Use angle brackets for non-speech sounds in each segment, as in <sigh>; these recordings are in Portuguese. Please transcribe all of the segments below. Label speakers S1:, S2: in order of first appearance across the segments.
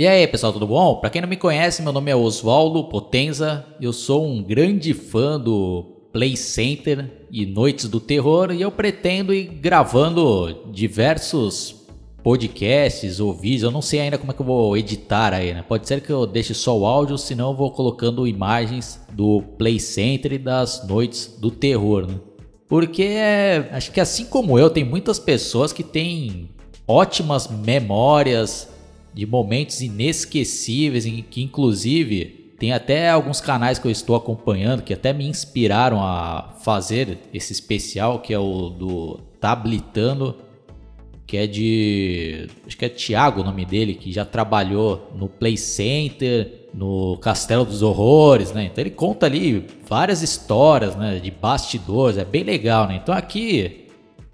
S1: E aí, pessoal, tudo bom? Pra quem não me conhece, meu nome é Oswaldo Potenza. Eu sou um grande fã do Play Center e Noites do Terror e eu pretendo ir gravando diversos podcasts ou vídeos. Eu não sei ainda como é que eu vou editar aí, né? Pode ser que eu deixe só o áudio, senão eu vou colocando imagens do Play Center e das Noites do Terror, né? Porque é, acho que assim como eu, tem muitas pessoas que têm ótimas memórias de momentos inesquecíveis, em que inclusive tem até alguns canais que eu estou acompanhando que até me inspiraram a fazer esse especial, que é o do Tablitando, que é de. Acho que é Thiago o nome dele, que já trabalhou no Play Center, no Castelo dos Horrores, né? Então ele conta ali várias histórias, né? De bastidores, é bem legal, né? Então aqui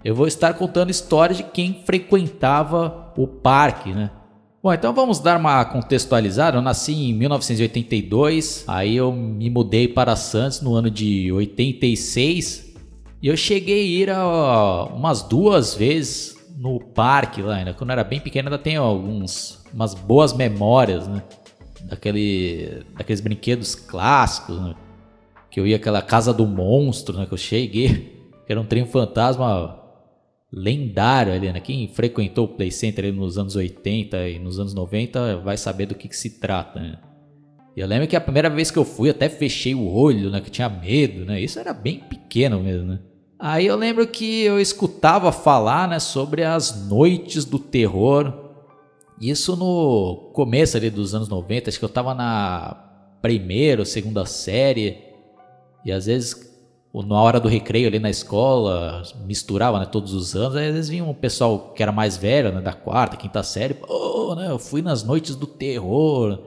S1: eu vou estar contando histórias de quem frequentava o parque, né? Bom, então vamos dar uma contextualizada. Eu nasci em 1982, aí eu me mudei para Santos no ano de 86 e eu cheguei a ir a, umas duas vezes no parque lá, ainda quando eu era bem pequeno, ainda tenho alguns umas boas memórias, né? Daquele, daqueles brinquedos clássicos, né? que eu ia aquela casa do monstro, né? Que eu cheguei, <laughs> que era um trem fantasma lendário ali, né? Quem frequentou o Play Center nos anos 80 e nos anos 90 vai saber do que, que se trata, né? E eu lembro que a primeira vez que eu fui, até fechei o olho, né? Que tinha medo, né? Isso era bem pequeno mesmo, né? Aí eu lembro que eu escutava falar, né? Sobre as noites do terror. Isso no começo ali dos anos 90, acho que eu tava na primeira ou segunda série. E às vezes na hora do recreio ali na escola, misturava né, todos os anos, aí às vezes vinha um pessoal que era mais velho, né, da quarta, quinta série, pô, né, eu fui nas noites do terror,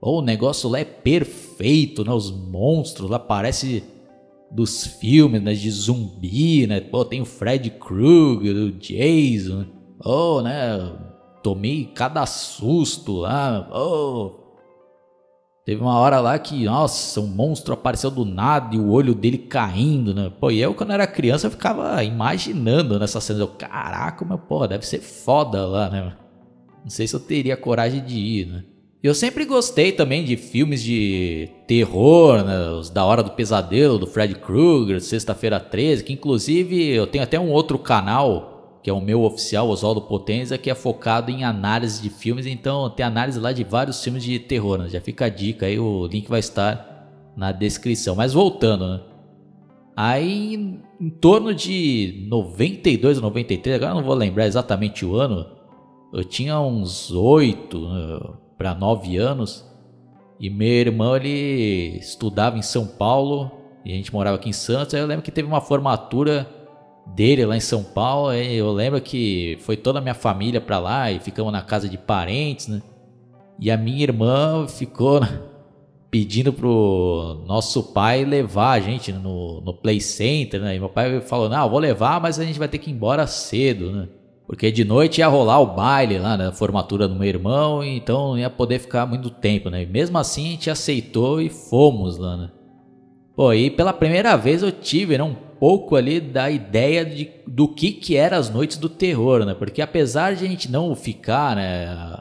S1: pô, o negócio lá é perfeito, né, os monstros lá parecem dos filmes, né, de zumbi, né, pô, tem o Fred Krueger, o Jason, pô, né, tomei cada susto lá, pô, Teve uma hora lá que, nossa, um monstro apareceu do nada e o olho dele caindo, né? Pô, e eu quando era criança eu ficava imaginando nessa cena. Eu, caraca, mas pô, deve ser foda lá, né? Não sei se eu teria coragem de ir, né? Eu sempre gostei também de filmes de terror, né? Os da Hora do Pesadelo, do Fred Krueger, Sexta-feira 13, que inclusive eu tenho até um outro canal que é o meu oficial, Oswaldo Potenza, que é focado em análise de filmes. Então tem análise lá de vários filmes de terror. Né? Já fica a dica aí, o link vai estar na descrição. Mas voltando, né? Aí em torno de 92 ou 93, agora não vou lembrar exatamente o ano, eu tinha uns 8 né, para 9 anos. E meu irmão ele estudava em São Paulo e a gente morava aqui em Santos. Aí eu lembro que teve uma formatura dele lá em São Paulo. Eu lembro que foi toda a minha família para lá e ficamos na casa de parentes, né? E a minha irmã ficou pedindo pro nosso pai levar a gente no, no Play Center, né? E meu pai falou: Não, vou levar, mas a gente vai ter que ir embora cedo, né? Porque de noite ia rolar o baile lá na formatura do meu irmão, então não ia poder ficar muito tempo, né? E mesmo assim a gente aceitou e fomos lá, né? Pô, e pela primeira vez eu tive né, um pouco ali da ideia de, do que que eram as noites do terror, né? Porque apesar de a gente não ficar, né,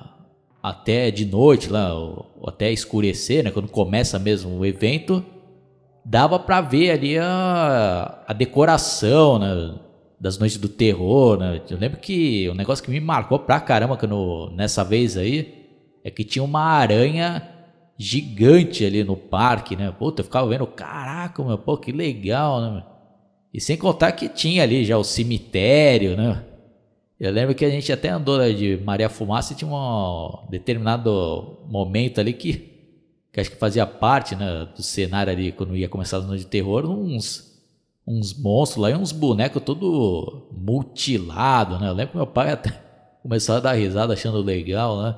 S1: até de noite lá, ou até escurecer, né? Quando começa mesmo o evento, dava para ver ali a, a decoração, né? Das noites do terror, né? Eu lembro que o um negócio que me marcou pra caramba quando, nessa vez aí é que tinha uma aranha gigante ali no parque, né? Puta, eu ficava vendo, caraca, meu, pô, que legal, né? E sem contar que tinha ali já o cemitério, né? Eu lembro que a gente até andou de Maria Fumaça e tinha um determinado momento ali que, que acho que fazia parte né, do cenário ali, quando ia começar a noite de terror, uns, uns monstros lá e uns bonecos todo mutilado, né? Eu lembro que meu pai até <laughs> começou a dar risada achando legal, né?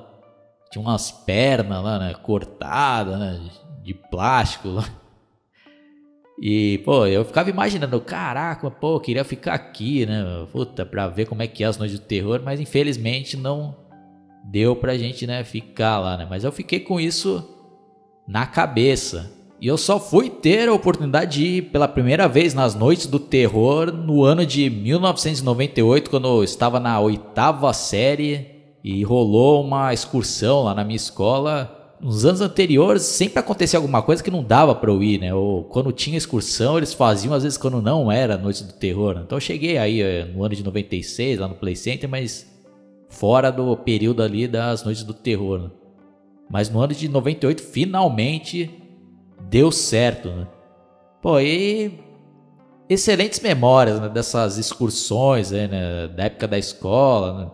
S1: Tinha umas pernas lá, né? Cortadas, né? De plástico lá. E, pô, eu ficava imaginando, caraca, pô, eu queria ficar aqui, né? Puta, pra ver como é que é as noites do terror, mas infelizmente não deu pra gente, né, ficar lá, né? Mas eu fiquei com isso na cabeça. E eu só fui ter a oportunidade de ir pela primeira vez nas noites do terror no ano de 1998, quando eu estava na oitava série e rolou uma excursão lá na minha escola nos anos anteriores sempre acontecia alguma coisa que não dava para eu ir, né? Ou quando tinha excursão, eles faziam, às vezes quando não era Noite do Terror. Né? Então eu cheguei aí eh, no ano de 96, lá no Play Center, mas fora do período ali das Noites do Terror. Né? Mas no ano de 98, finalmente deu certo, né? Pô, e excelentes memórias né, dessas excursões né, da época da escola, né?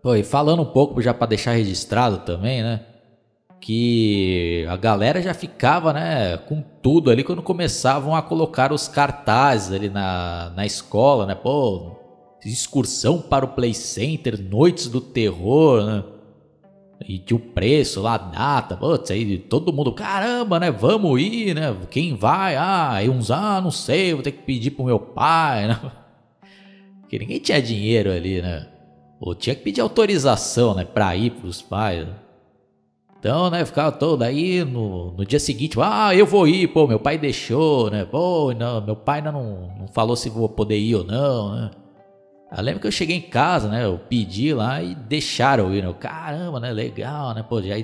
S1: Pô, e falando um pouco já para deixar registrado também, né? Que a galera já ficava, né, com tudo ali quando começavam a colocar os cartazes ali na, na escola, né, pô, excursão para o Play Center, noites do terror, né, e tinha o preço lá, a data, putz, aí todo mundo, caramba, né, vamos ir, né, quem vai, ah, aí uns, ah, não sei, vou ter que pedir pro meu pai, né, <laughs> porque ninguém tinha dinheiro ali, né, ou tinha que pedir autorização, né, pra ir pros pais, né? Então, né, ficava todo aí no, no dia seguinte, ah, eu vou ir, pô, meu pai deixou, né? Pô, não, meu pai não, não falou se vou poder ir ou não, né? Eu lembro que eu cheguei em casa, né? Eu pedi lá e deixaram eu ir, né? Caramba, né? Legal, né? Pô, já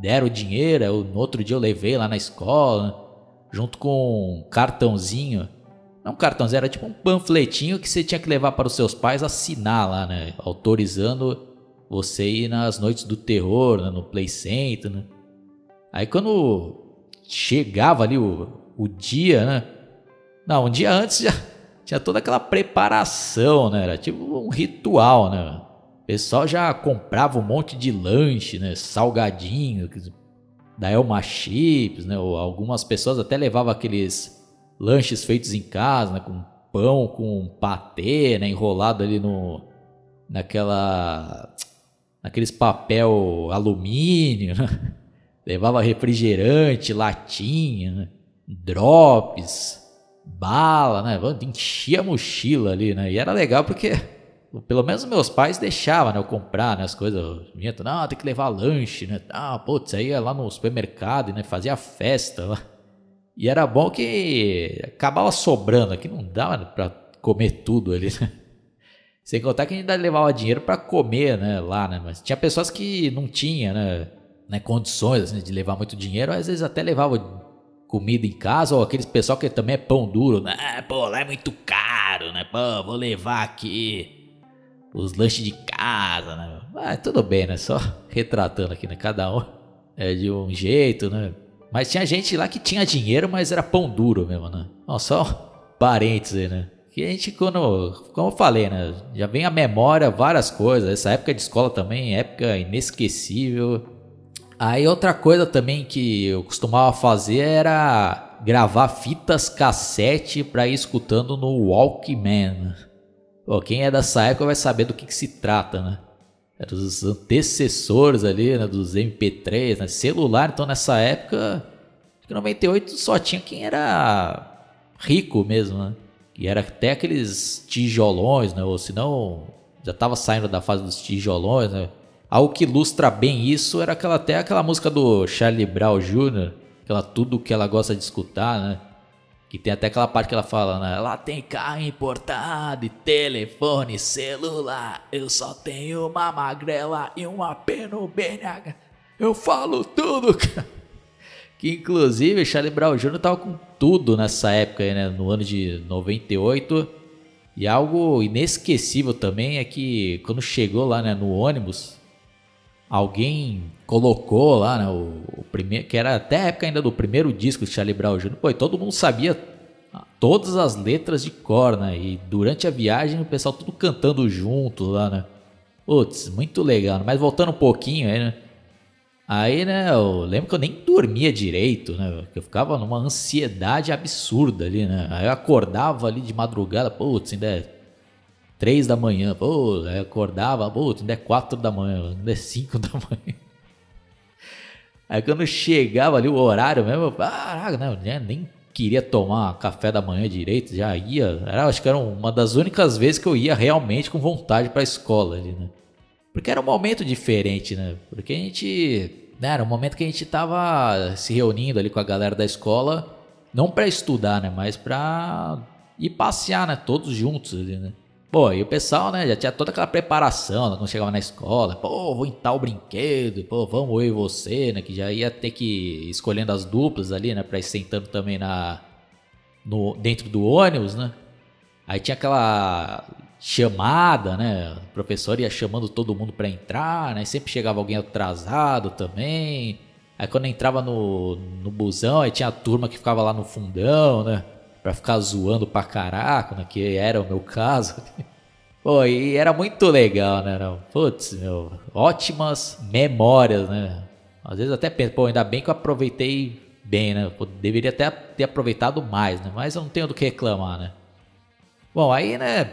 S1: deram o dinheiro. Eu, no outro dia eu levei lá na escola, né? junto com um cartãozinho. Não um cartãozinho, era tipo um panfletinho que você tinha que levar para os seus pais assinar lá, né? Autorizando você ir nas noites do terror, né, no Play Center, né? Aí quando chegava ali o, o dia, né? Não, um dia antes já <laughs> tinha toda aquela preparação, né? Era tipo um ritual, né? O pessoal já comprava um monte de lanche, né? Salgadinho, da Elma Chips, né? Ou algumas pessoas até levavam aqueles lanches feitos em casa, né? Com pão, com patê, né? Enrolado ali no... Naquela naqueles papel alumínio, né? <laughs> levava refrigerante, latinha, né? drops, bala, né? Enchia a mochila ali, né? E era legal porque pelo menos meus pais deixavam né, eu comprar né, as coisas. Minha, não, tem que levar lanche, né? Ah, putz, aí ia lá no supermercado, né? Fazia festa lá. E era bom que acabava sobrando, aqui não dava para comer tudo ali, né? Sem contar que ainda levava dinheiro para comer, né, lá, né? Mas tinha pessoas que não tinham, né, né condições assim, de levar muito dinheiro, às vezes até levava comida em casa, ou aqueles pessoal que também é pão duro, né? Pô, lá é muito caro, né? Pô, vou levar aqui os lanches de casa, né? Ah, tudo bem, né? Só <laughs> retratando aqui, né? Cada um é de um jeito, né? Mas tinha gente lá que tinha dinheiro, mas era pão duro mesmo, né? Ó, só parênteses, né? Que a gente, quando, como eu falei, né? Já vem a memória várias coisas. Essa época de escola também, época inesquecível. Aí outra coisa também que eu costumava fazer era gravar fitas cassete para ir escutando no Walkman. Pô, quem é dessa época vai saber do que, que se trata, né? Era os antecessores ali, né? Dos MP3, né? Celular, então nessa época, em 98 só tinha quem era rico mesmo, né? E era até aqueles tijolões, né? Ou senão já estava saindo da fase dos tijolões, né? Algo que ilustra bem isso era aquela, até aquela música do Charlie Brown Jr., aquela tudo que ela gosta de escutar, né? Que tem até aquela parte que ela fala, né? Lá tem carro importado e telefone celular. Eu só tenho uma magrela e uma pena BNH. Eu falo tudo, cara. Que inclusive Charlie Brown Jr. tava com tudo nessa época, né? No ano de 98. E algo inesquecível também é que quando chegou lá né, no ônibus, alguém colocou lá, né, o, o, primeiro, que era até a época ainda do primeiro disco de Charlie Brown Jr., pô, todo mundo sabia todas as letras de cor, né, e durante a viagem o pessoal tudo cantando junto lá, né, putz, muito legal, né? mas voltando um pouquinho aí, né, aí, né, eu lembro que eu nem dormia direito, né, eu ficava numa ansiedade absurda ali, né, aí eu acordava ali de madrugada, putz, ainda é três da manhã, pô, acordava, pô, ainda é quatro da manhã, ainda é cinco da manhã. Aí quando chegava ali o horário mesmo, eu, ah, não, nem queria tomar café da manhã direito, já ia, era, acho que era uma das únicas vezes que eu ia realmente com vontade para a escola ali, né? Porque era um momento diferente, né? Porque a gente, né, era um momento que a gente tava se reunindo ali com a galera da escola, não para estudar, né, mas para ir passear, né, todos juntos ali, né? Pô, e o pessoal, né, já tinha toda aquela preparação né, quando chegava na escola. Pô, vou entrar o brinquedo, pô, vamos eu e você, né, que já ia ter que ir escolhendo as duplas ali, né, pra ir sentando também na, no, dentro do ônibus, né. Aí tinha aquela chamada, né, o professor ia chamando todo mundo para entrar, né, sempre chegava alguém atrasado também. Aí quando entrava no, no busão, aí tinha a turma que ficava lá no fundão, né para ficar zoando pra caraca, né, que era o meu caso. <laughs> Pô, e era muito legal, né? Putz, meu, ótimas memórias, né? Às vezes até penso, pô, ainda bem que eu aproveitei bem, né? Pô, deveria até ter aproveitado mais, né? Mas eu não tenho do que reclamar, né? Bom, aí, né?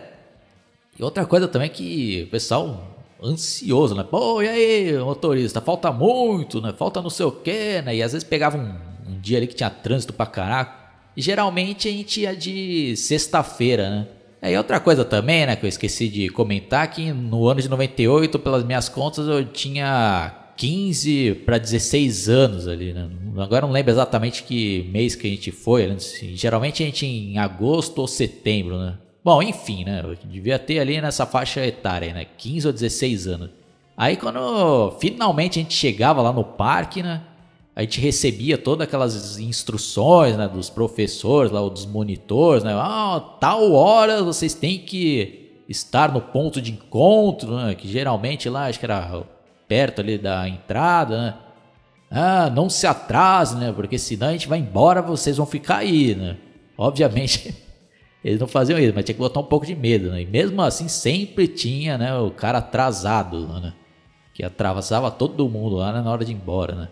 S1: E outra coisa também que o pessoal ansioso, né? Pô, e aí, motorista, falta muito, né? Falta não sei o quê, né? E às vezes pegava um, um dia ali que tinha trânsito pra caraca geralmente a gente ia de sexta-feira, né? É, e outra coisa também, né, que eu esqueci de comentar, que no ano de 98, pelas minhas contas, eu tinha 15 para 16 anos ali, né? Agora não lembro exatamente que mês que a gente foi, né? Assim, geralmente a gente em agosto ou setembro, né? Bom, enfim, né? Eu devia ter ali nessa faixa etária, né? 15 ou 16 anos. Aí quando finalmente a gente chegava lá no parque, né? a gente recebia todas aquelas instruções né, dos professores, lá, dos monitores, né? Ah, tal hora vocês têm que estar no ponto de encontro, né? Que geralmente lá, acho que era perto ali da entrada, né? Ah, não se atrase, né? Porque senão a gente vai embora, vocês vão ficar aí, né? Obviamente, <laughs> eles não faziam isso, mas tinha que botar um pouco de medo, né? E mesmo assim, sempre tinha, né? O cara atrasado, né? Que atravessava todo mundo lá né, na hora de ir embora, né?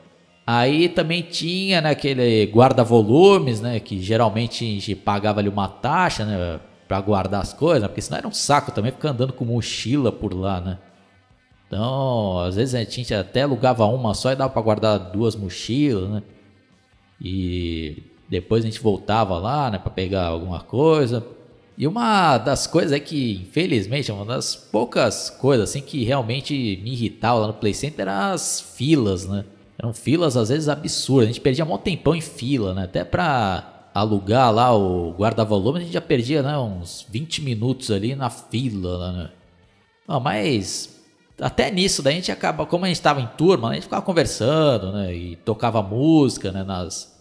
S1: Aí também tinha né, aquele guarda-volumes, né? Que geralmente a gente pagava ali uma taxa, né? Pra guardar as coisas, né, porque senão era um saco também ficar andando com mochila por lá, né? Então, às vezes a gente até alugava uma só e dava pra guardar duas mochilas, né? E depois a gente voltava lá, né, pra pegar alguma coisa. E uma das coisas é que, infelizmente, uma das poucas coisas assim que realmente me irritava lá no Play Center eram as filas, né? Eram filas às vezes absurdas. A gente perdia um tempão em fila, né? Até pra alugar lá o guarda-volume, a gente já perdia né, uns 20 minutos ali na fila, né? Não, mas até nisso daí a gente acaba, como a gente estava em turma, a gente ficava conversando, né? E tocava música, né? Nas...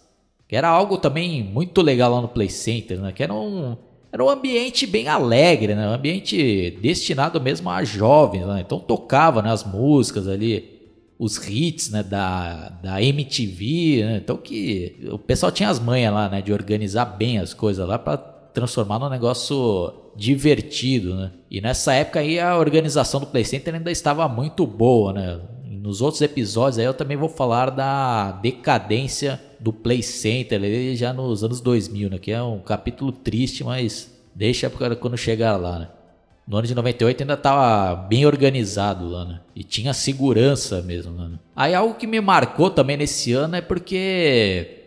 S1: Que era algo também muito legal lá no Play Center, né? Que era um, era um ambiente bem alegre, né? Um ambiente destinado mesmo a jovens, né? Então tocava né, as músicas ali os hits né, da, da MTV, né? então que o pessoal tinha as manhas lá, né, de organizar bem as coisas lá para transformar num negócio divertido, né? E nessa época aí a organização do Play Center ainda estava muito boa, né? Nos outros episódios aí eu também vou falar da decadência do Play Center ali já nos anos 2000, né? Que é um capítulo triste, mas deixa quando chegar lá, né? No ano de 98 ainda estava bem organizado lá, né? E tinha segurança mesmo, né? Aí algo que me marcou também nesse ano é porque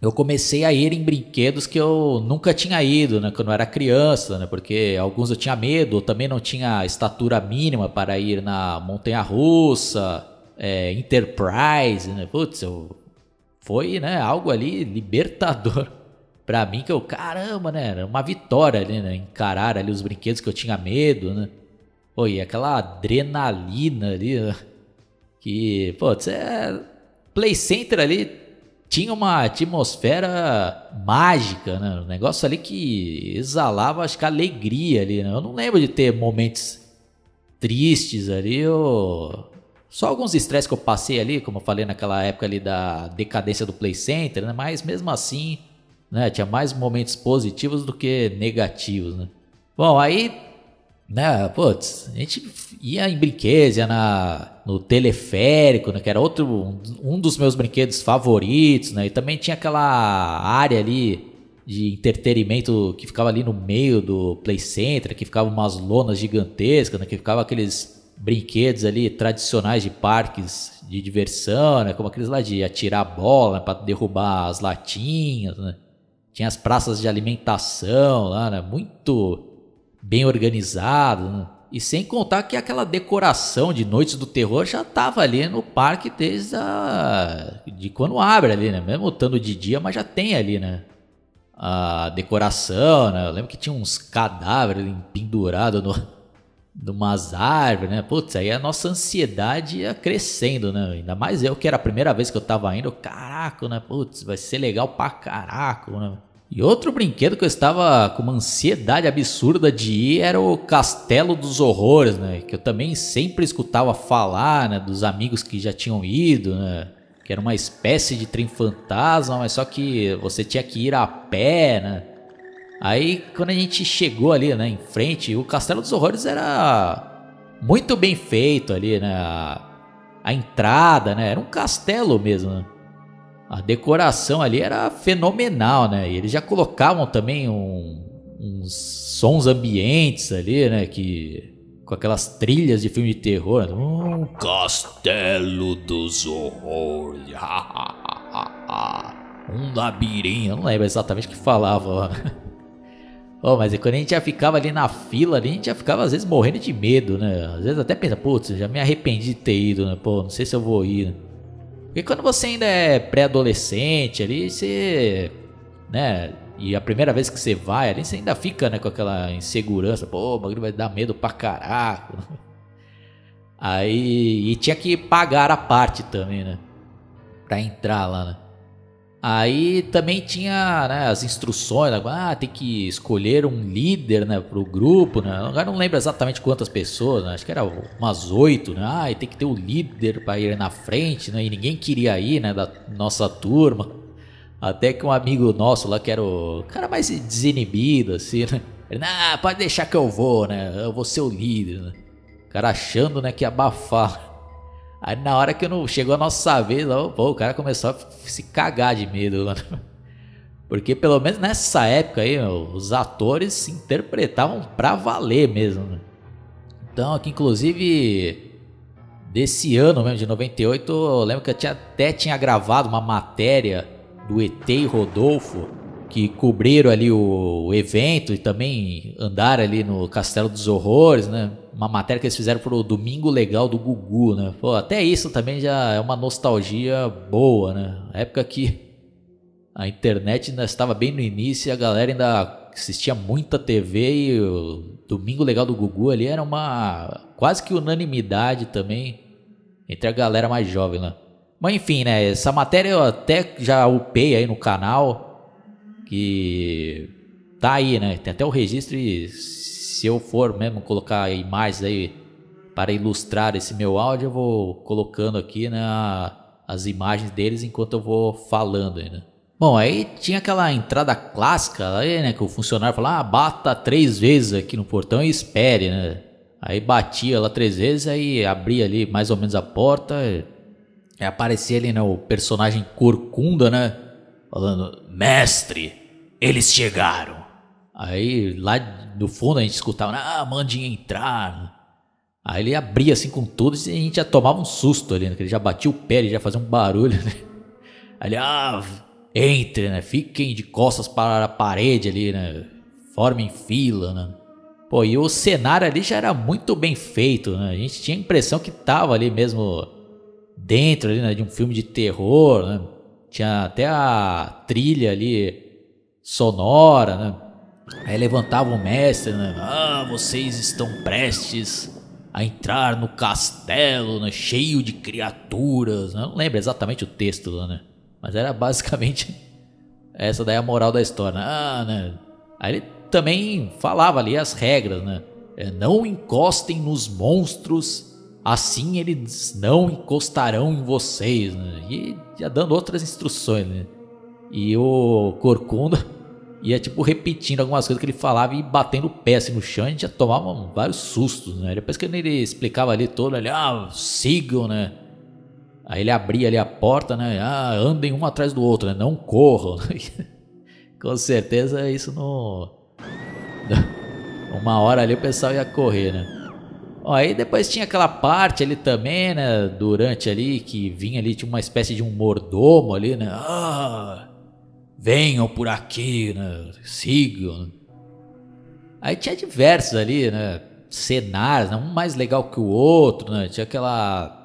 S1: eu comecei a ir em brinquedos que eu nunca tinha ido, né? Quando eu era criança, né? Porque alguns eu tinha medo, eu também não tinha estatura mínima para ir na montanha russa, é, Enterprise, né? Putz, eu... foi, né? Algo ali libertador. <laughs> pra mim que eu, caramba, né? Era uma vitória ali, né? Encarar ali os brinquedos que eu tinha medo, né? Pô, e aquela adrenalina ali, né? que, pô, é Play Center ali tinha uma atmosfera mágica, né? Um negócio ali que exalava, acho que alegria ali, né? Eu não lembro de ter momentos tristes ali, ou... só alguns estresses que eu passei ali, como eu falei naquela época ali da decadência do Play Center, né? Mas mesmo assim, né? Tinha mais momentos positivos do que negativos, né? Bom, aí né, putz, a gente ia em brinquedos, ia na, no teleférico, né, que era outro, um, dos meus brinquedos favoritos, né, e também tinha aquela área ali de entretenimento que ficava ali no meio do Play Center, que ficava umas lonas gigantescas, né, que ficava aqueles brinquedos ali tradicionais de parques de diversão, né, como aqueles lá de atirar bola né, para derrubar as latinhas, né. Tinha as praças de alimentação lá, né, muito bem organizado. Né? E sem contar que aquela decoração de Noites do Terror já estava ali no parque desde a... de quando abre ali, né? Mesmo estando de dia, mas já tem ali, né? A decoração, né? Eu lembro que tinha uns cadáveres pendurados no, numas árvores, né? Putz, aí a nossa ansiedade ia crescendo, né? Ainda mais eu que era a primeira vez que eu tava indo, caraca, né? Putz, vai ser legal pra caraca, né? E outro brinquedo que eu estava com uma ansiedade absurda de ir era o Castelo dos Horrores, né? Que eu também sempre escutava falar, né? Dos amigos que já tinham ido, né? Que era uma espécie de trem fantasma, mas só que você tinha que ir a pé, né? Aí quando a gente chegou ali, né? Em frente, o Castelo dos Horrores era muito bem feito ali, né? A, a entrada, né? Era um castelo mesmo, né? a decoração ali era fenomenal, né? E eles já colocavam também um, uns sons ambientes ali, né? Que com aquelas trilhas de filme de terror. Um castelo dos horrores. <laughs> um labirinto. Eu não lembro exatamente o que falava. Oh, mas quando a gente já ficava ali na fila, ali, a gente já ficava às vezes morrendo de medo, né? Às vezes até pensa, putz, já me arrependi de ter ido, né? Pô, não sei se eu vou ir. Né? Porque quando você ainda é pré-adolescente ali, você. né? E a primeira vez que você vai ali, você ainda fica né, com aquela insegurança. Pô, o bagulho vai dar medo pra caraca. <laughs> Aí. E tinha que pagar a parte também, né? Pra entrar lá, né? Aí também tinha né, as instruções, né, ah, tem que escolher um líder né, para o grupo. Né? Agora não lembro exatamente quantas pessoas, né? acho que era umas oito. Né? Ah, e tem que ter o um líder para ir na frente, né? e ninguém queria ir né, da nossa turma. Até que um amigo nosso lá, que era o cara mais desinibido, assim, né? Ele, ah, pode deixar que eu vou, né? Eu vou ser o líder, né? O cara achando né, que ia abafar. Aí na hora que não chegou a nossa vez, pô, o cara começou a se cagar de medo. Mano. <laughs> Porque pelo menos nessa época aí, meu, os atores se interpretavam pra valer mesmo. Né? Então, aqui inclusive desse ano mesmo, de 98, eu lembro que eu tinha, até tinha gravado uma matéria do ET e Rodolfo que cobriram ali o, o evento e também andaram ali no Castelo dos Horrores, né? Uma matéria que eles fizeram pro Domingo Legal do Gugu, né? Pô, até isso também já é uma nostalgia boa, né? A época que a internet ainda estava bem no início e a galera ainda assistia muita TV e o Domingo Legal do Gugu ali era uma quase que unanimidade também entre a galera mais jovem lá. Mas enfim, né? Essa matéria eu até já upei aí no canal que tá aí, né? Tem até o registro e se eu for mesmo colocar imagens aí para ilustrar esse meu áudio, eu vou colocando aqui né, as imagens deles enquanto eu vou falando aí, né? Bom, aí tinha aquela entrada clássica aí, né? Que o funcionário falava, ah, bata três vezes aqui no portão e espere, né? Aí batia lá três vezes, aí abria ali mais ou menos a porta, e aparecia ali, né, o personagem corcunda, né? Falando, mestre, eles chegaram. Aí lá do fundo a gente escutava, ah, mande entrar. Aí ele abria assim com tudo e a gente já tomava um susto ali, né? Ele já batia o pé, ele já fazia um barulho, né? Aí ele, ah, entre, né? Fiquem de costas para a parede ali, né? Formem fila, né? Pô, e o cenário ali já era muito bem feito, né? A gente tinha a impressão que tava ali mesmo dentro ali, né? de um filme de terror, né? Tinha até a trilha ali sonora, né? Aí levantava o mestre, né? Ah, vocês estão prestes a entrar no castelo, né? Cheio de criaturas. Né? Não lembro exatamente o texto lá, né? Mas era basicamente <laughs> essa daí a moral da história. Né? Ah, né? Aí ele também falava ali as regras, né? É, não encostem nos monstros, assim eles não encostarão em vocês, né? E ia dando outras instruções, né? E o Corcunda ia tipo repetindo algumas coisas que ele falava e batendo o pé assim no chão, a gente já tomava vários sustos, né? Depois que ele explicava ali todo, ele, ah, sigam, né? Aí ele abria ali a porta, né? Ah, andem um atrás do outro, né? Não corram. <laughs> Com certeza isso não. Uma hora ali o pessoal ia correr, né? Aí depois tinha aquela parte ali também, né? Durante ali, que vinha ali, tinha uma espécie de um mordomo ali, né? Ah, venham por aqui, né? Sigam. Aí tinha diversos ali, né? Cenários, né? um mais legal que o outro, né? Tinha aquela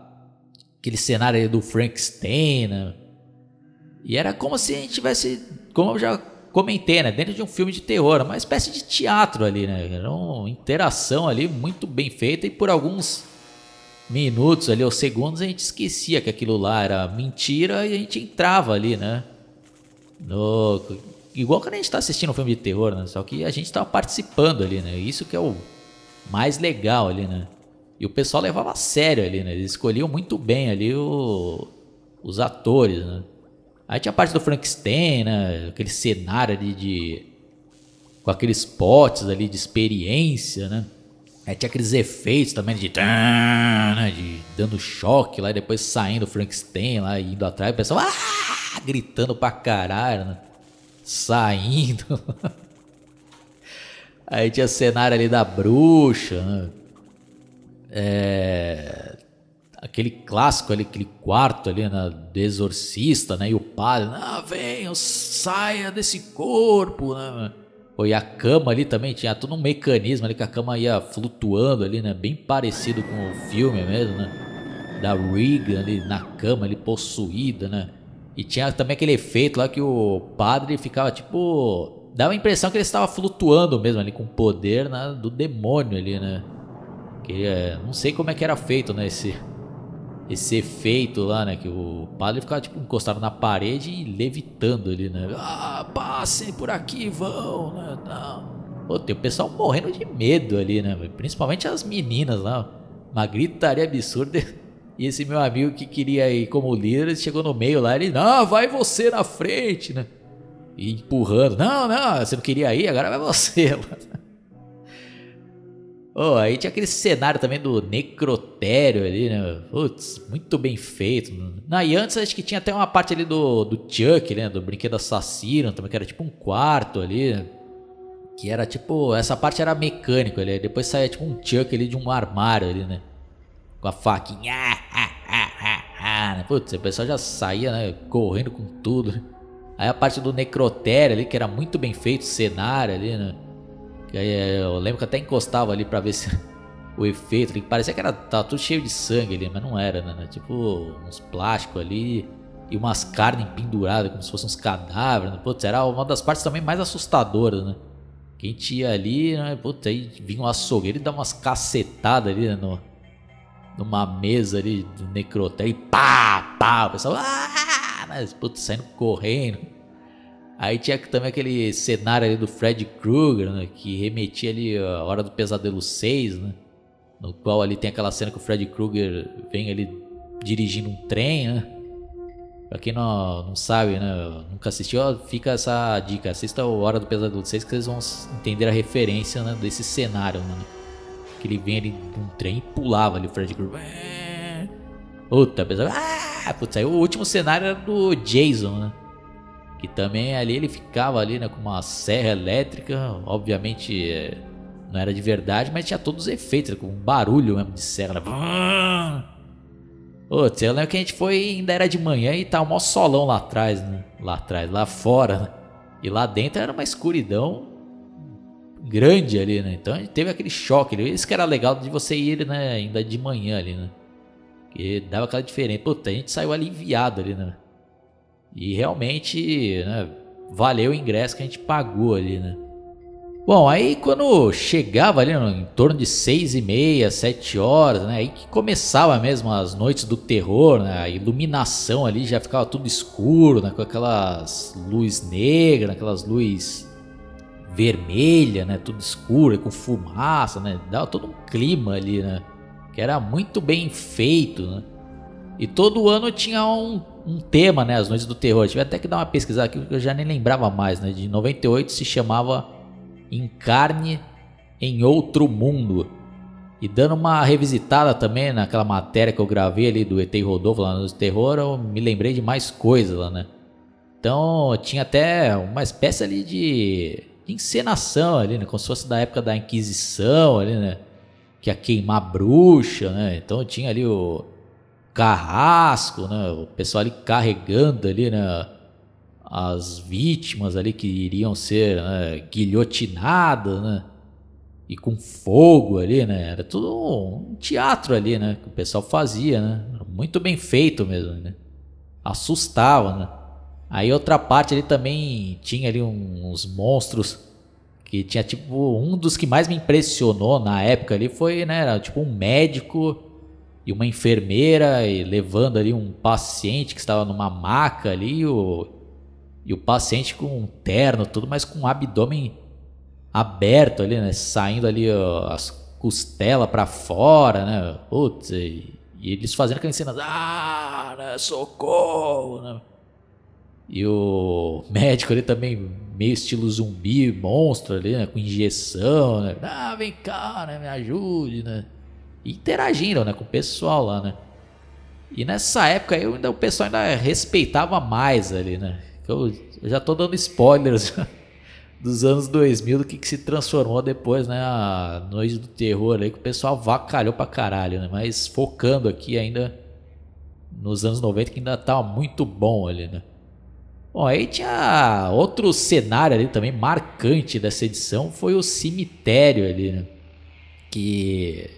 S1: aquele cenário aí do Frankenstein, né? E era como se a gente tivesse, como eu já comentei, né? Dentro de um filme de terror, uma espécie de teatro ali, né? Era uma interação ali muito bem feita e por alguns minutos ali ou segundos a gente esquecia que aquilo lá era mentira e a gente entrava ali, né? No, igual quando a gente está assistindo um filme de terror, né? Só que a gente estava participando ali, né? Isso que é o mais legal ali, né? E o pessoal levava a sério ali, né? Eles escolhiam muito bem ali o, os atores, né? Aí tinha a parte do Frankenstein, né? Aquele cenário ali de. com aqueles potes ali de experiência, né? Aí tinha aqueles efeitos também de. Né? de dando choque lá e depois saindo o Frankenstein lá indo atrás, o pessoal. Ah! gritando pra caralho, né? saindo. <laughs> Aí tinha cenário ali da bruxa, né? É... Aquele clássico ali, aquele quarto ali, né? Do exorcista, né? E o padre, ah, venha, saia desse corpo, né? E a cama ali também tinha todo um mecanismo ali que a cama ia flutuando ali, né? Bem parecido com o filme mesmo, né? Da Regan ali na cama ali possuída, né? E tinha também aquele efeito lá que o padre ficava tipo. Dava a impressão que ele estava flutuando mesmo ali com o poder né, do demônio ali, né? Que é, não sei como é que era feito, né? Esse, esse efeito lá, né? Que o padre ficava tipo encostado na parede e levitando ali, né? Ah, passem por aqui, vão, né? Não. Pô, tem o pessoal morrendo de medo ali, né? Principalmente as meninas lá. Uma gritaria absurda. E esse meu amigo que queria ir como líder, chegou no meio lá, ele, não, vai você na frente, né? E empurrando, não, não, você não queria ir, agora vai você. Oh, aí tinha aquele cenário também do necrotério ali, né? Putz, muito bem feito. Não, e antes acho que tinha até uma parte ali do, do Chuck, né? Do brinquedo assassino também, que era tipo um quarto ali, né? Que era tipo, essa parte era mecânico ali, depois saía tipo um Chuck ali de um armário ali, né? com a faquinha. Ah, ah, ah, né? Putz, o pessoal já saía, né? Correndo com tudo. Aí a parte do necrotério ali, que era muito bem feito, cenário ali, né? Eh, eu lembro que até encostava ali pra ver se <laughs> o efeito, que parecia que era tava tudo cheio de sangue ali, mas não era, né? Tipo uns plásticos ali e umas carnes penduradas como se fossem uns cadáveres. Né? Putz, era uma das partes também mais assustadoras, né? Quem tinha ali, né? Putz, aí vinha um açougueiro e dá umas cacetadas ali né? no, numa mesa ali do necrotério e pá, pá, o pessoal, ah, mas putz, saindo correndo. Aí tinha também aquele cenário ali do Fred Krueger, né, que remetia ali a Hora do Pesadelo 6, né, no qual ali tem aquela cena que o Fred Krueger vem ali dirigindo um trem, né. Pra quem não, não sabe, né, nunca assistiu, fica essa dica, assista o Hora do Pesadelo 6 que vocês vão entender a referência né, desse cenário, né. Que ele vinha ali num trem e pulava ali o Fred Krueger. Puta, pessoal. Ah, putz, aí o último cenário era do Jason, né? Que também ali ele ficava ali, né, com uma serra elétrica, obviamente é, não era de verdade, mas tinha todos os efeitos, com um barulho mesmo de serra. Né? Putz, eu lembro que a gente foi, ainda era de manhã e tava um maior solão lá atrás, né? Lá atrás, lá fora, né? E lá dentro era uma escuridão grande ali, né? Então a gente teve aquele choque. Isso que era legal de você ir, né? Ainda de manhã ali, né? Que dava aquela diferença. Puta, a gente saiu aliviado ali, né? E realmente, né? valeu o ingresso que a gente pagou ali, né? Bom, aí quando chegava ali em torno de seis e meia, sete horas, né? Aí que começava mesmo as noites do terror, né? A iluminação ali já ficava tudo escuro, né? Com aquelas luz negras, aquelas luz vermelha, né? Tudo escuro, com fumaça, né? Dava todo um clima ali, né? Que era muito bem feito, né? E todo ano tinha um, um tema, né? As noites do terror. tive até que dar uma pesquisada aqui, porque eu já nem lembrava mais, né? De 98 se chamava Encarne em Outro Mundo. E dando uma revisitada também naquela matéria que eu gravei ali do ET Rodolfo lá no Terror, eu me lembrei de mais coisas lá, né? Então tinha até uma espécie ali de, encenação ali, né? Como se fosse da época da Inquisição ali, né? Que ia queimar bruxa, né? Então tinha ali o carrasco, né? O pessoal ali carregando ali, né? as vítimas ali que iriam ser né, guilhotinadas, né? E com fogo ali, né? Era tudo um teatro ali, né? Que o pessoal fazia, né? Muito bem feito mesmo, né? Assustava, né? Aí outra parte ali também tinha ali uns monstros que tinha tipo um dos que mais me impressionou na época ali foi, né, era tipo um médico e uma enfermeira e levando ali um paciente que estava numa maca ali, o e o paciente com um terno, tudo, mas com o abdômen aberto ali, né? Saindo ali ó, as costelas para fora, né? Putz, e, e, eles fazendo aquelas cenas, ah, né? socorro, né? E o <laughs> médico ali também, meio estilo zumbi, monstro ali, né? Com injeção, né? Ah, vem cá, né? Me ajude, né? Interagindo, né? Com o pessoal lá, né? E nessa época aí, ainda, o pessoal ainda respeitava mais ali, né? Eu, eu já tô dando spoilers <laughs> dos anos 2000 do que, que se transformou depois, né? A Noite do Terror aí, que o pessoal vacalhou pra caralho, né? Mas focando aqui ainda nos anos 90, que ainda tava muito bom ali, né? Bom, aí tinha outro cenário ali também marcante dessa edição, foi o cemitério ali, né? Que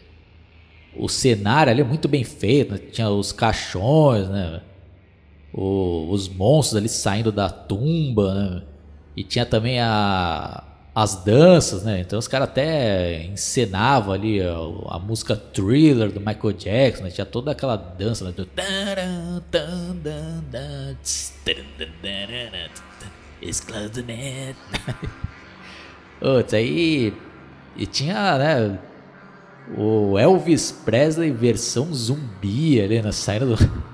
S1: o cenário ali é muito bem feito, né? tinha os caixões, né? o, os monstros ali saindo da tumba, né? E tinha também a, as danças, né? Então os caras até encenavam ali a, a, música Thriller do Michael Jackson, né? Tinha toda aquela dança, né? Exclusive Outro, <laughs> aí e tinha, né, o Elvis Presley versão zumbi ali, né, saindo do <laughs>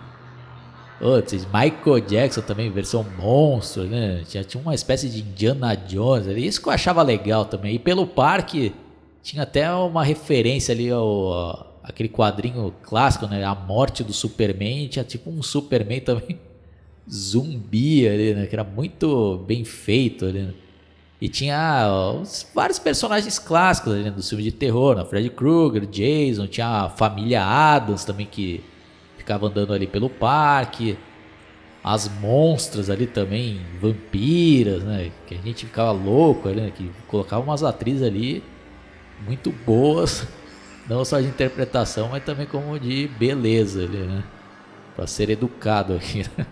S1: Outros, Michael Jackson também, versão monstro, né? Já tinha uma espécie de Indiana Jones ali. Isso que eu achava legal também. E pelo parque tinha até uma referência ali ao aquele quadrinho clássico, né? A morte do Superman. Tinha tipo um Superman também <laughs> zumbi ali, né? Que era muito bem feito ali. Né? E tinha os, vários personagens clássicos ali né? do filme de terror, né? Freddy Krueger, Jason, tinha a família Adams também que ficava andando ali pelo parque. As monstras ali também, vampiras, né? Que a gente ficava louco ali, né? Que colocava umas atrizes ali muito boas, <laughs> não só de interpretação, mas também como de beleza ali, né? Pra ser educado aqui, né?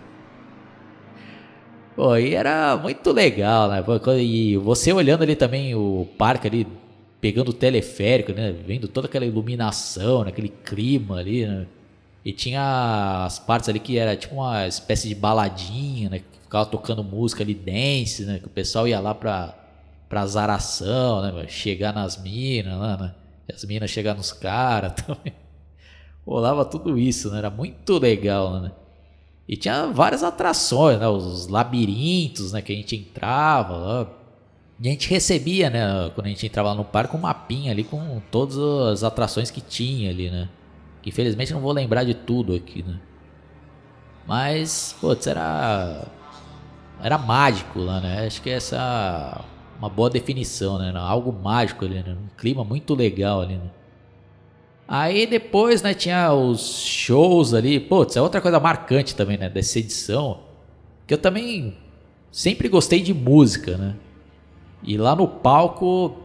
S1: Pô, e era muito legal, né? E você olhando ali também o parque ali, pegando o teleférico, né? Vendo toda aquela iluminação, né? aquele clima ali, né? E tinha as partes ali que era tipo uma espécie de baladinha, né? Que ficava tocando música ali, dance, né? Que o pessoal ia lá pra, pra zaração, né? Chegar nas minas né? As minas chegar nos caras <laughs> também. Rolava tudo isso, né? Era muito legal, né? E tinha várias atrações, né? Os labirintos, né? Que a gente entrava lá. E a gente recebia, né? Quando a gente entrava lá no parque, um mapinha ali com todas as atrações que tinha ali, né? Infelizmente não vou lembrar de tudo aqui, né? Mas, putz, era. Era mágico lá, né? Acho que essa é uma boa definição, né? Algo mágico ali, né? Um clima muito legal ali, né? Aí depois, né, tinha os shows ali. Putz, é outra coisa marcante também, né? Dessa edição. Que eu também sempre gostei de música, né? E lá no palco,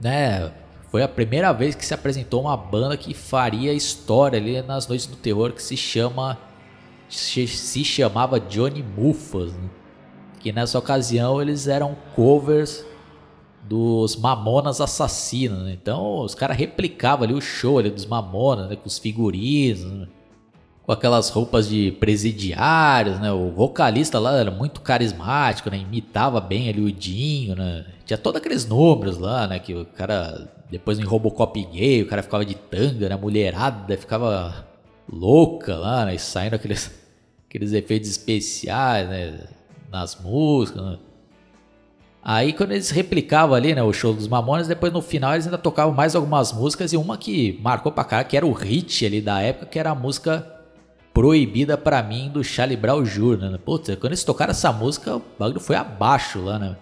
S1: né? Foi a primeira vez que se apresentou uma banda que faria história ali nas noites do terror que se chama se chamava Johnny Muffas, né? que nessa ocasião eles eram covers dos Mamonas Assassinos. Né? Então os caras replicavam ali o show ali dos Mamonas, né? com os figurinos, né? com aquelas roupas de presidiários, né? O vocalista lá era muito carismático, né? Imitava bem ali o Dinho, né? Tinha todos aqueles números lá, né? Que o cara, depois em Robocop gay, o cara ficava de tanga, né? Mulherada ficava louca lá, né? E saindo aqueles, <laughs> aqueles efeitos especiais, né? Nas músicas, né? Aí quando eles replicavam ali, né, o show dos Mamonas, depois no final eles ainda tocavam mais algumas músicas e uma que marcou pra cá, que era o hit ali da época, que era a música Proibida para mim do Charlie Brown Jr., né? Putz, quando eles tocaram essa música, o bagulho foi abaixo lá, né?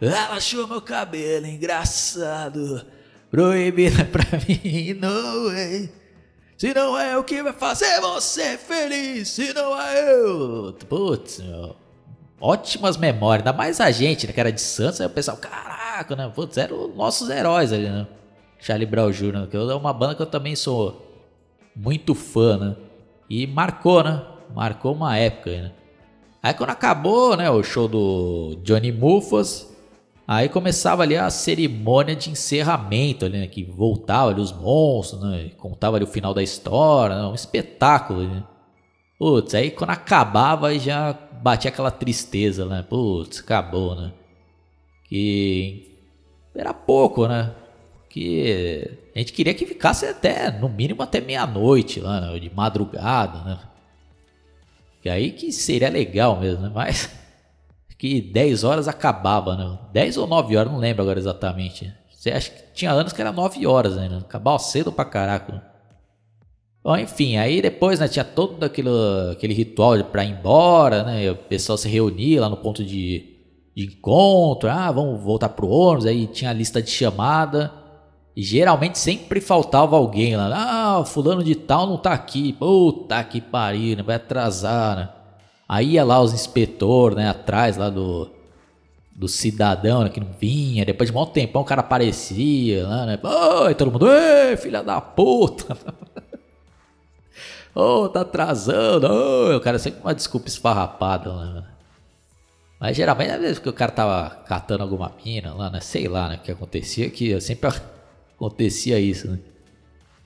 S1: Ela achou meu cabelo engraçado, proibida pra mim, <laughs> no way. Se não é o que vai fazer você feliz, se não é eu. Putz, meu. Ótimas memórias, ainda mais a gente, né, que era de Santos, aí o pessoal, caraca, né? Putz, eram nossos heróis ali, né? Charlie Brown Jr., que é uma banda que eu também sou muito fã, né? E marcou, né? Marcou uma época, né? Aí quando acabou, né, o show do Johnny Mufas, aí começava ali a cerimônia de encerramento ali, né, que voltava ali os monstros, né, contava ali o final da história, né, um espetáculo, né? Putz, aí quando acabava já batia aquela tristeza, né? Putz, acabou, né? Que era pouco, né? que a gente queria que ficasse até, no mínimo até meia-noite lá, né? de madrugada, né? Que aí que seria legal mesmo, né? Mas que 10 horas acabava, né? 10 ou 9 horas, não lembro agora exatamente. Você acha que tinha anos que era 9 horas ainda, acabava cedo pra caraca. Bom, enfim, aí depois, né, tinha todo aquele, aquele ritual para ir embora, né? O pessoal se reunia lá no ponto de, de encontro, ah, vamos voltar pro ônibus, aí tinha a lista de chamada. E geralmente sempre faltava alguém lá. Ah, fulano de tal não tá aqui. Puta que pariu, né? vai atrasar, né? Aí ia lá os inspetores, né, atrás lá do, do cidadão né, que não vinha. Depois de um tempão o cara aparecia lá, né? Oi, todo mundo, ei, filha da puta. <laughs> Oh, tá atrasando. Oh, o cara sempre uma desculpa esfarrapada né? Mas geralmente, às vezes que o cara tava catando alguma mina lá, né? Sei lá, né? O que acontecia que sempre <laughs> acontecia isso, né?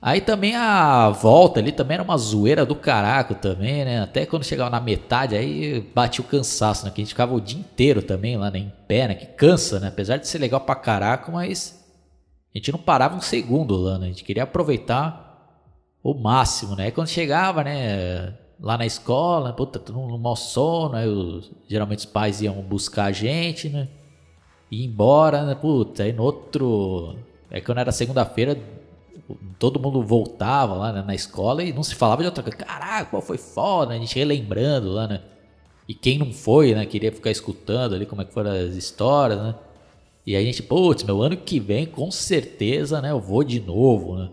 S1: Aí também a volta ali também era uma zoeira do caraco também, né? Até quando chegava na metade aí batia o cansaço, né? Que a gente ficava o dia inteiro também lá, né? Em pé, né? Que cansa, né? Apesar de ser legal pra caraco, mas a gente não parava um segundo lá, né? A gente queria aproveitar o máximo, né? Aí quando chegava, né? Lá na escola, puta, todo mundo no mau sono, aí os, geralmente os pais iam buscar a gente, né? E ir embora, né? Puta, aí no outro é quando era segunda-feira, todo mundo voltava lá né, na escola e não se falava de outra coisa. Caraca, foi foda, a gente relembrando lá, né? E quem não foi, né? Queria ficar escutando ali como é que foram as histórias, né? E a gente, putz, meu ano que vem, com certeza, né? Eu vou de novo, né?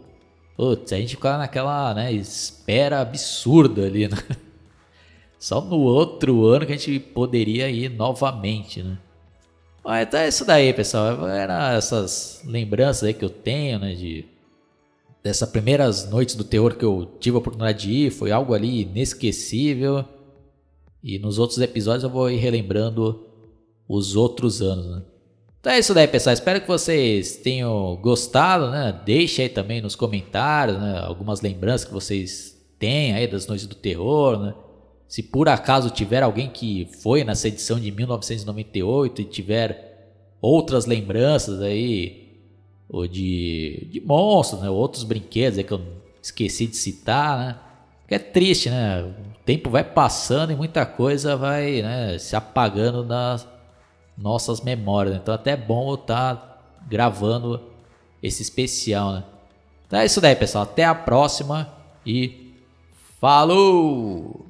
S1: Putz, a gente ficava naquela, né? Espera absurda ali, né? <laughs> Só no outro ano que a gente poderia ir novamente, né? Bom, então é isso daí, pessoal. Eram essas lembranças aí que eu tenho, né? De, dessas primeiras noites do terror que eu tive a oportunidade de ir. Foi algo ali inesquecível. E nos outros episódios eu vou ir relembrando os outros anos, né? Então é isso daí, pessoal. Espero que vocês tenham gostado, né? Deixe aí também nos comentários, né? Algumas lembranças que vocês têm aí das noites do terror, né? Se por acaso tiver alguém que foi nessa edição de 1998 e tiver outras lembranças aí, ou de, de monstros, né? Outros brinquedos aí que eu esqueci de citar, né? É triste, né? O tempo vai passando e muita coisa vai né, se apagando das nossas memórias. Né? Então até é bom eu estar tá gravando esse especial, né? Então é isso daí, pessoal. Até a próxima e falou!